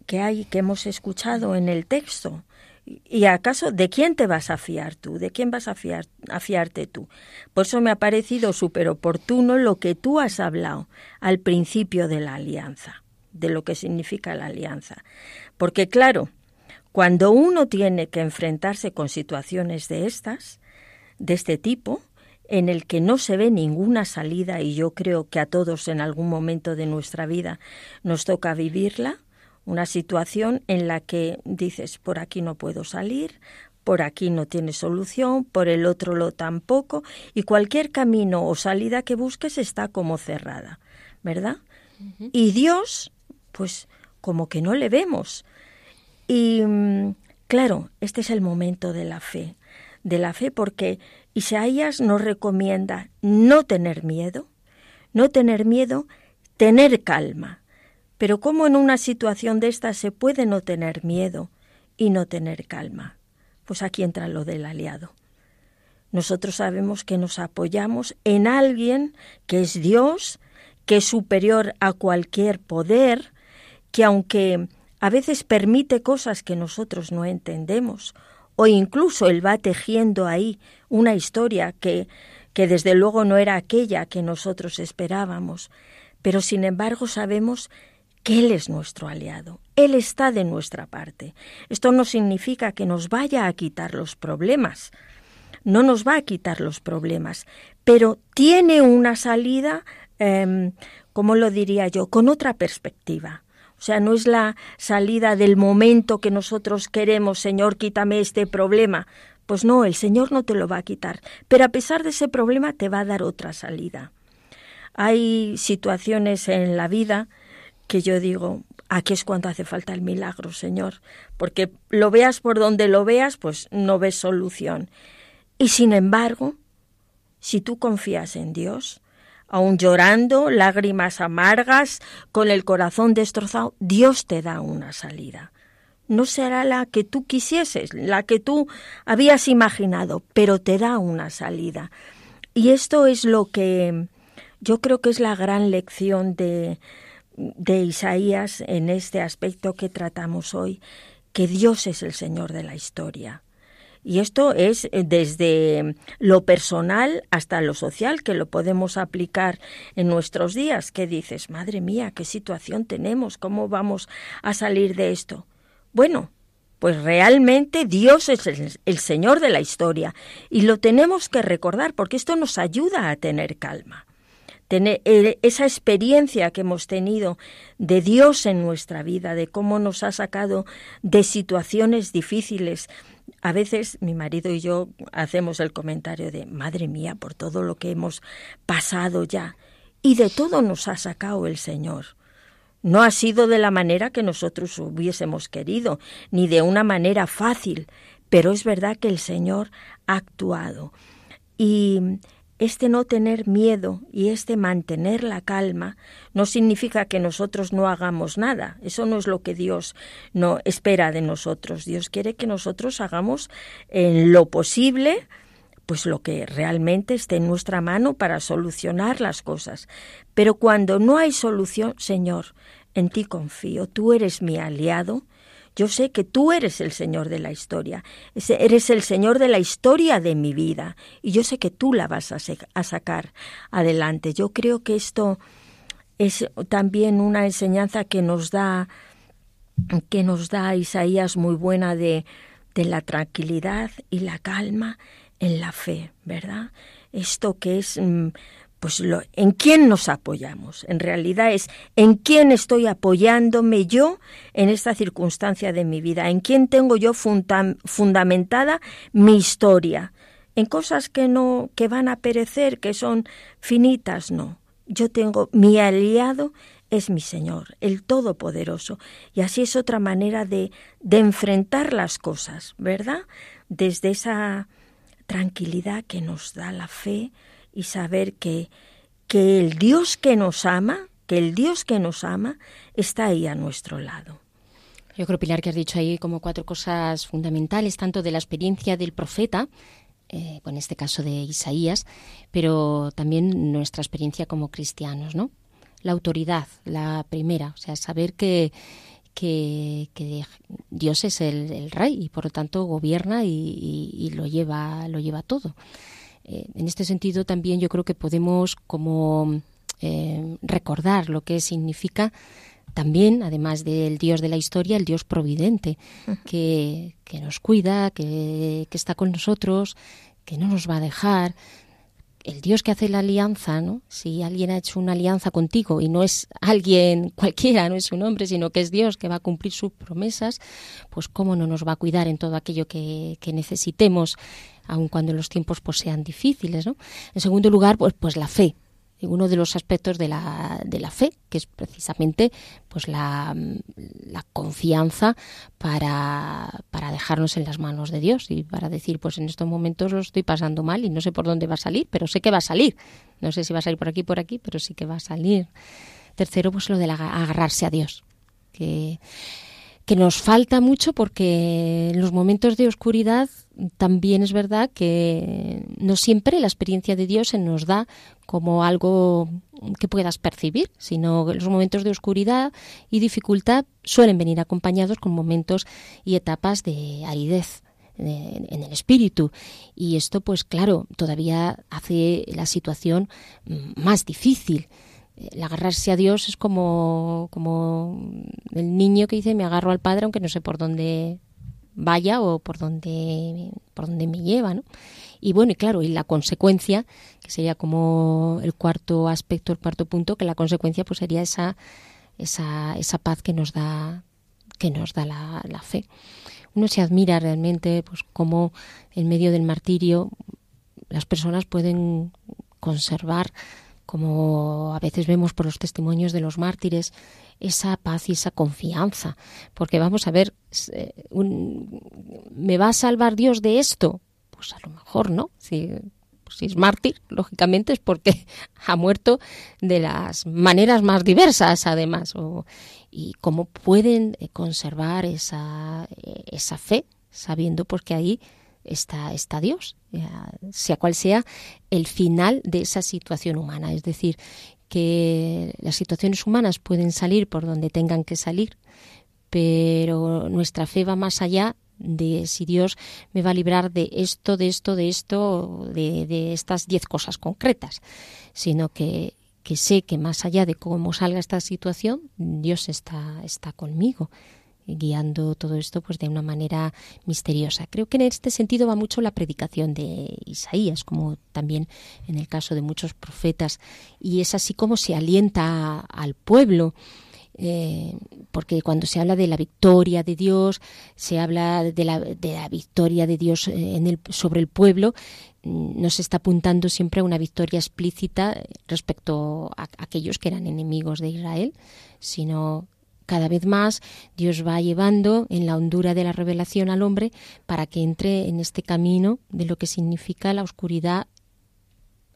que hay, que hemos escuchado en el texto, ¿Y acaso de quién te vas a fiar tú? ¿De quién vas a, fiar, a fiarte tú? Por eso me ha parecido súper oportuno lo que tú has hablado al principio de la alianza, de lo que significa la alianza. Porque claro, cuando uno tiene que enfrentarse con situaciones de estas, de este tipo, en el que no se ve ninguna salida y yo creo que a todos en algún momento de nuestra vida nos toca vivirla, una situación en la que dices, por aquí no puedo salir, por aquí no tiene solución, por el otro lo tampoco, y cualquier camino o salida que busques está como cerrada, ¿verdad? Y Dios, pues como que no le vemos. Y mm, claro, este es el momento de la fe, de la fe porque Isaías nos recomienda no tener miedo, no tener miedo, tener calma. Pero ¿cómo en una situación de esta se puede no tener miedo y no tener calma? Pues aquí entra lo del aliado. Nosotros sabemos que nos apoyamos en alguien que es Dios, que es superior a cualquier poder, que aunque a veces permite cosas que nosotros no entendemos, o incluso él va tejiendo ahí una historia que, que desde luego no era aquella que nosotros esperábamos, pero sin embargo sabemos que Él es nuestro aliado, Él está de nuestra parte. Esto no significa que nos vaya a quitar los problemas, no nos va a quitar los problemas, pero tiene una salida, eh, ¿cómo lo diría yo?, con otra perspectiva. O sea, no es la salida del momento que nosotros queremos, Señor, quítame este problema. Pues no, el Señor no te lo va a quitar, pero a pesar de ese problema te va a dar otra salida. Hay situaciones en la vida que yo digo, aquí es cuando hace falta el milagro, Señor, porque lo veas por donde lo veas, pues no ves solución. Y sin embargo, si tú confías en Dios, aun llorando, lágrimas amargas, con el corazón destrozado, Dios te da una salida. No será la que tú quisieses, la que tú habías imaginado, pero te da una salida. Y esto es lo que yo creo que es la gran lección de, de Isaías en este aspecto que tratamos hoy, que Dios es el Señor de la historia. Y esto es eh, desde lo personal hasta lo social, que lo podemos aplicar en nuestros días. ¿Qué dices? Madre mía, qué situación tenemos, ¿cómo vamos a salir de esto? Bueno, pues realmente Dios es el, el Señor de la historia y lo tenemos que recordar porque esto nos ayuda a tener calma tener eh, esa experiencia que hemos tenido de Dios en nuestra vida, de cómo nos ha sacado de situaciones difíciles. A veces mi marido y yo hacemos el comentario de, madre mía, por todo lo que hemos pasado ya. Y de todo nos ha sacado el Señor. No ha sido de la manera que nosotros hubiésemos querido, ni de una manera fácil, pero es verdad que el Señor ha actuado. Y este no tener miedo y este mantener la calma no significa que nosotros no hagamos nada. Eso no es lo que Dios no espera de nosotros. Dios quiere que nosotros hagamos en lo posible pues lo que realmente esté en nuestra mano para solucionar las cosas. Pero cuando no hay solución, Señor, en ti confío, tú eres mi aliado, yo sé que tú eres el Señor de la historia, eres el Señor de la historia de mi vida y yo sé que tú la vas a, sacar adelante. Yo creo que esto es también una enseñanza que nos da que nos da Isaías muy buena de, de la tranquilidad y la calma en la fe, ¿verdad? Esto que es mm, pues lo, en quién nos apoyamos. En realidad es en quién estoy apoyándome yo en esta circunstancia de mi vida, en quién tengo yo fundamentada mi historia, en cosas que no que van a perecer, que son finitas, no. Yo tengo mi aliado es mi Señor, el Todopoderoso, y así es otra manera de, de enfrentar las cosas, ¿verdad? Desde esa tranquilidad que nos da la fe, y saber que, que el Dios que nos ama, que el Dios que nos ama está ahí a nuestro lado. Yo creo, Pilar, que has dicho ahí como cuatro cosas fundamentales, tanto de la experiencia del profeta, eh, en este caso de Isaías, pero también nuestra experiencia como cristianos, ¿no? La autoridad, la primera, o sea, saber que, que, Dios es el, rey y por lo tanto gobierna y, lo lleva lo lleva todo. Eh, en este sentido también yo creo que podemos como eh, recordar lo que significa también, además del Dios de la historia, el Dios providente, que, que nos cuida, que, que, está con nosotros, que no nos va a dejar. El Dios que hace la alianza, ¿no? Si alguien ha hecho una alianza contigo y no es alguien cualquiera, no es un hombre, sino que es Dios que va a cumplir sus promesas, pues cómo no nos va a cuidar en todo aquello que, que necesitemos, aun cuando los tiempos pues, sean difíciles, ¿no? En segundo lugar, pues, pues la fe, uno de los aspectos de la, de la fe, que es precisamente pues la, la confianza para, para, dejarnos en las manos de Dios y para decir, pues en estos momentos lo estoy pasando mal y no sé por dónde va a salir, pero sé que va a salir. No sé si va a salir por aquí, por aquí, pero sí que va a salir. Tercero, pues lo de agarrarse a Dios, que que nos falta mucho porque en los momentos de oscuridad también es verdad que no siempre la experiencia de Dios se nos da como algo que puedas percibir, sino los momentos de oscuridad y dificultad suelen venir acompañados con momentos y etapas de aridez en el espíritu. Y esto pues claro todavía hace la situación más difícil. El agarrarse a Dios es como, como el niño que dice me agarro al Padre aunque no sé por dónde vaya o por dónde, por dónde me lleva, ¿no? Y bueno, y claro, y la consecuencia, que sería como el cuarto aspecto, el cuarto punto, que la consecuencia pues sería esa, esa, esa paz que nos da, que nos da la, la fe. Uno se admira realmente pues cómo en medio del martirio las personas pueden conservar como a veces vemos por los testimonios de los mártires, esa paz y esa confianza. Porque vamos a ver, eh, ¿me va a salvar Dios de esto? Pues a lo mejor no. Si, pues es mártir, lógicamente es porque ha muerto de las maneras más diversas, además. y cómo pueden eh, conservar esa, eh, esa fe, sabiendo pues que ahí está, está Dios, sea cual sea el final de esa situación humana. Es decir, que las situaciones humanas pueden salir por donde tengan que salir, pero nuestra fe va más allá de si Dios me va a librar de esto, de esto, de esto, de, de estas diez cosas concretas, sino que, que sé que más allá de cómo salga esta situación, Dios está, está conmigo guiando todo esto pues de una manera misteriosa. Creo que en este sentido va mucho la predicación de Isaías, como también en el caso de muchos profetas, y es así como se alienta al pueblo. Eh, porque cuando se habla de la victoria de Dios, se habla de la, de la victoria de Dios eh, en el, sobre el pueblo, mm, no se está apuntando siempre a una victoria explícita respecto a aquellos que eran enemigos de Israel, sino cada vez más Dios va llevando en la hondura de la revelación al hombre para que entre en este camino de lo que significa la oscuridad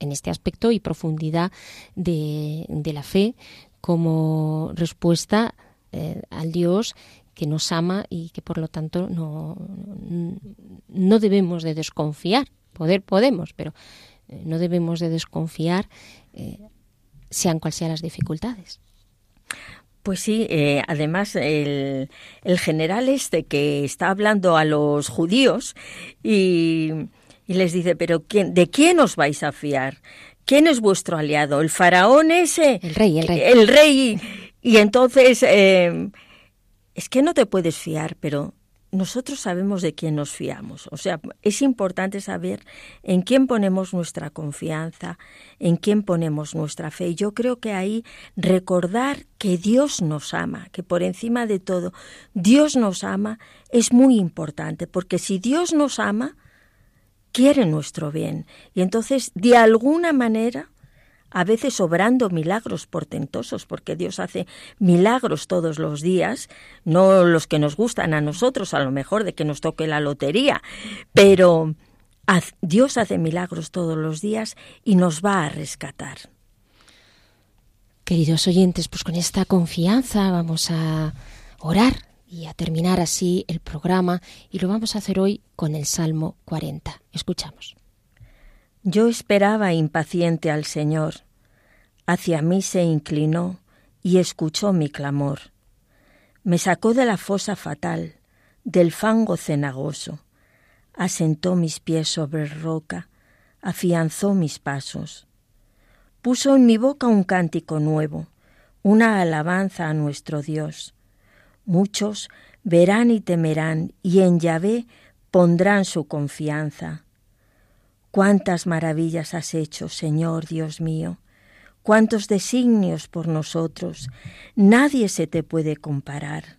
en este aspecto y profundidad de, la fe como respuesta eh, al Dios que nos ama y que por lo tanto no, no debemos de desconfiar. Poder podemos, pero eh, no debemos de desconfiar eh, sean cuales sean las dificultades. Pues sí, eh, además el, general este que está hablando a los judíos y, les dice, pero quién, ¿de quién os vais a fiar? ¿Quién es vuestro aliado? ¿El faraón ese? El rey, el rey. El rey. Y entonces, eh, es que no te puedes fiar, pero nosotros sabemos de quién nos fiamos. O sea, es importante saber en quién ponemos nuestra confianza, en quién ponemos nuestra fe. Y yo creo que ahí recordar que Dios nos ama, que por encima de todo Dios nos ama, es muy importante, porque si Dios nos ama, quiere nuestro bien. Y entonces, de alguna manera, a veces obrando milagros portentosos, porque Dios hace milagros todos los días, no los que nos gustan a nosotros, a lo mejor de que nos toque la lotería, pero Dios hace milagros todos los días y nos va a rescatar. Queridos oyentes, pues con esta confianza vamos a orar y a terminar así el programa y lo vamos a hacer hoy con el Salmo 40. Escuchamos. Yo esperaba impaciente al Señor. Hacia mí se inclinó y escuchó mi clamor. Me sacó de la fosa fatal, del fango cenagoso. Asentó mis pies sobre roca, afianzó mis pasos. Puso en mi boca un cántico nuevo, una alabanza a nuestro Dios. Muchos verán y temerán, y en Yahvé pondrán su confianza. Cuántas maravillas has hecho, Señor Dios mío, cuántos designios por nosotros, nadie se te puede comparar.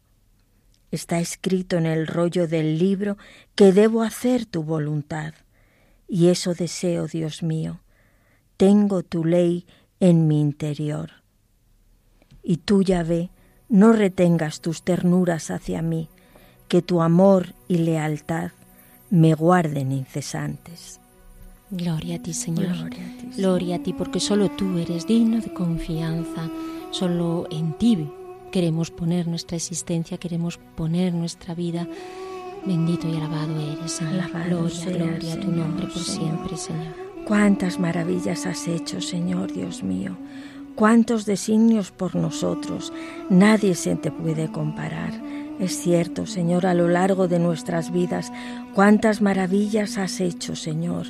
Está escrito en el rollo del libro que debo hacer tu voluntad, y eso deseo, Dios mío. Tengo tu ley en mi interior. Y tú, Yahvé, no retengas tus ternuras hacia mí, que tu amor y lealtad me guarden incesantes. Gloria a ti, Señor. Gloria a ti, porque solo tú eres digno de confianza. Solo en ti queremos poner nuestra existencia, queremos poner nuestra vida. Bendito y alabado eres, Señor. gloria, gloria a tu nombre por siempre, Señor. Cuántas maravillas has hecho, Señor Dios mío. Cuántos designios por nosotros. Nadie se te puede comparar. Es cierto, Señor, a lo largo de nuestras vidas, cuántas maravillas has hecho, Señor.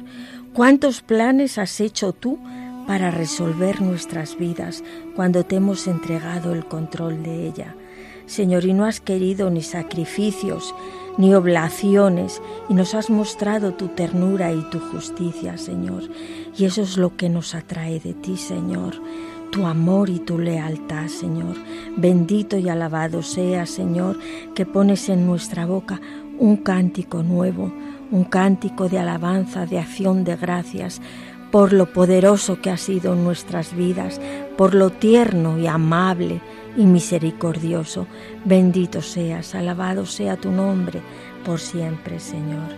¿Cuántos planes has hecho tú para resolver nuestras vidas cuando te hemos entregado el control de ella? Señor, y no has querido ni sacrificios ni oblaciones, y nos has mostrado tu ternura y tu justicia, Señor. Y eso es lo que nos atrae de ti, Señor tu amor y tu lealtad, Señor. Bendito y alabado sea, Señor, que pones en nuestra boca un cántico nuevo, un cántico de alabanza, de acción de gracias, por lo poderoso que ha sido en nuestras vidas, por lo tierno y amable y misericordioso. Bendito seas, alabado sea tu nombre por siempre, Señor.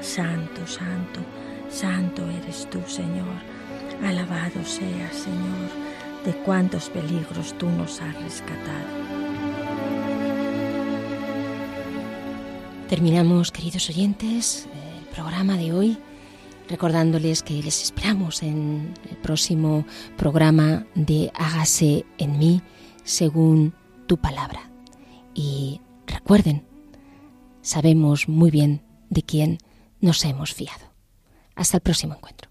Santo, santo, santo eres tú, Señor. Alabado seas, Señor, de cuántos peligros tú nos has rescatado. Terminamos, queridos oyentes, el programa de hoy recordándoles que les esperamos en el próximo programa de Hágase en mí según tu palabra. Y recuerden, sabemos muy bien de quién nos hemos fiado. Hasta el próximo encuentro.